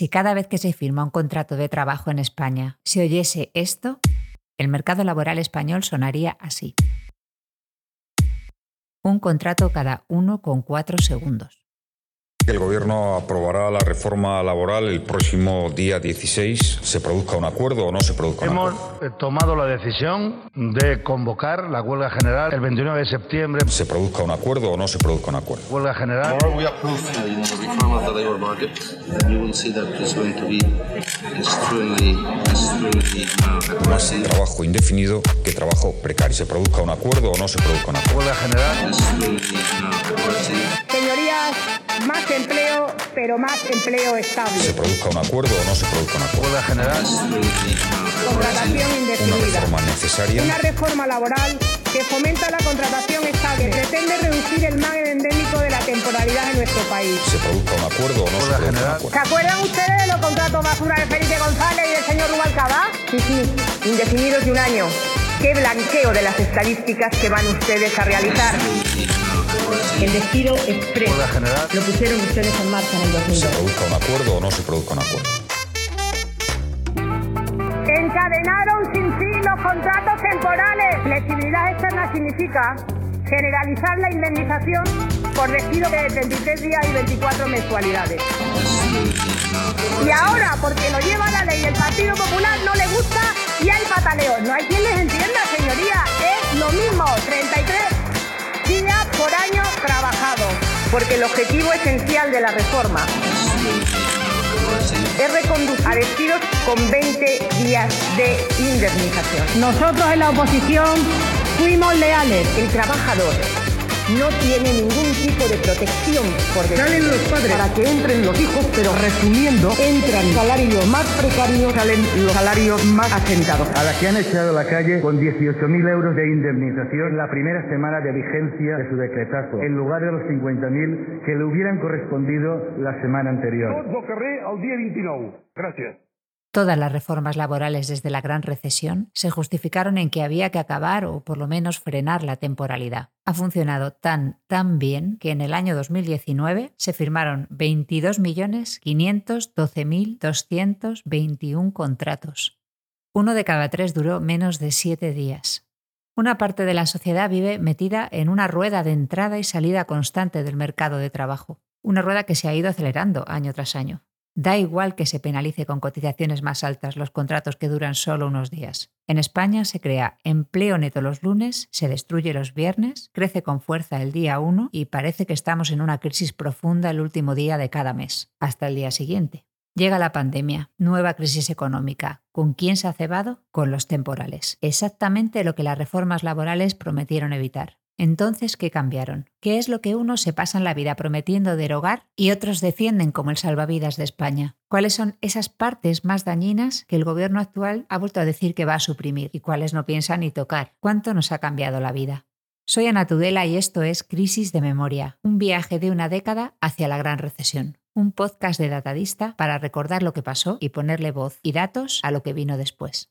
Si cada vez que se firma un contrato de trabajo en España se oyese esto, el mercado laboral español sonaría así. Un contrato cada 1,4 segundos. El Gobierno aprobará la reforma laboral el próximo día 16, se produzca un acuerdo o no se produzca un Hemos acuerdo. eh, tomado la decisión de convocar la huelga general el 29 de septiembre. Se produzca un acuerdo o no se produzca un acuerdo. Huelga general. Uh, Más trabajo indefinido que trabajo precario. Se produzca un acuerdo o no se produzca un acuerdo. Huelga general. uh. Señorías, más empleo, pero más empleo Se estable. produzca un acuerdo o no se produzca un acuerdo. Extremely uh, Contratación Una indefinida. reforma necesaria Una reforma laboral que fomenta la contratación estable, que pretende reducir el mal endémico de la temporalidad en nuestro país. se produzca un acuerdo o no se Huelga produzca un acuerdo. ¿Se acuerdan ustedes de los contratos basura de Felipe González y del señor Rubalcaba? Sí, sí, indefinidos de un año. ¡Qué blanqueo de las estadísticas que van ustedes a realizar! El Huelga general. lo pusieron ustedes en marcha en el Se 2002. produzca un acuerdo o no se produzca un acuerdo. Encadenaron sin fin los contratos temporales. Flexibilidad externa significa generalizar la indemnización por despido de 33 días y 24 mensualidades. Y ahora, porque lo lleva la ley el Partido Popular, no le gusta y hay pataleo. No hay quien les entienda, Porque el objetivo esencial de la reforma es reconducir a despidos con 20 días de indemnización. Nosotros en la oposición fuimos leales. El trabajador no tiene ningún tipo de protección por Salen los padres para que entren los hijos, pero resumiendo, entran salarios más precarios, salen los salarios más asentados. a la que han echado a la calle con 18.000 euros de indemnización en la primera semana de vigencia de su decretazo, en lugar de los 50.000 que le hubieran correspondido la semana anterior. Todas las reformas laborales desde la gran recesión se justificaron en que había que acabar o por lo menos frenar la temporalidad. Ha funcionado tan, tan bien que en el año 2019 se firmaron 22.512.221 contratos. Uno de cada tres duró menos de siete días. Una parte de la sociedad vive metida en una rueda de entrada y salida constante del mercado de trabajo, una rueda que se ha ido acelerando año tras año. Da igual que se penalice con cotizaciones más altas los contratos que duran solo unos días. En España se crea empleo neto los lunes, se destruye los viernes, crece con fuerza el día 1 y parece que estamos en una crisis profunda el último día de cada mes, hasta el día siguiente. Llega la pandemia, nueva crisis económica. ¿Con quién se ha cebado? Con los temporales. Exactamente lo que las reformas laborales prometieron evitar. Entonces, ¿qué cambiaron? ¿Qué es lo que unos se pasan la vida prometiendo derogar y otros defienden como el salvavidas de España? ¿Cuáles son esas partes más dañinas que el gobierno actual ha vuelto a decir que va a suprimir y cuáles no piensa ni tocar? ¿Cuánto nos ha cambiado la vida? Soy Ana Tudela y esto es Crisis de Memoria, un viaje de una década hacia la gran recesión. Un podcast de Datadista para recordar lo que pasó y ponerle voz y datos a lo que vino después.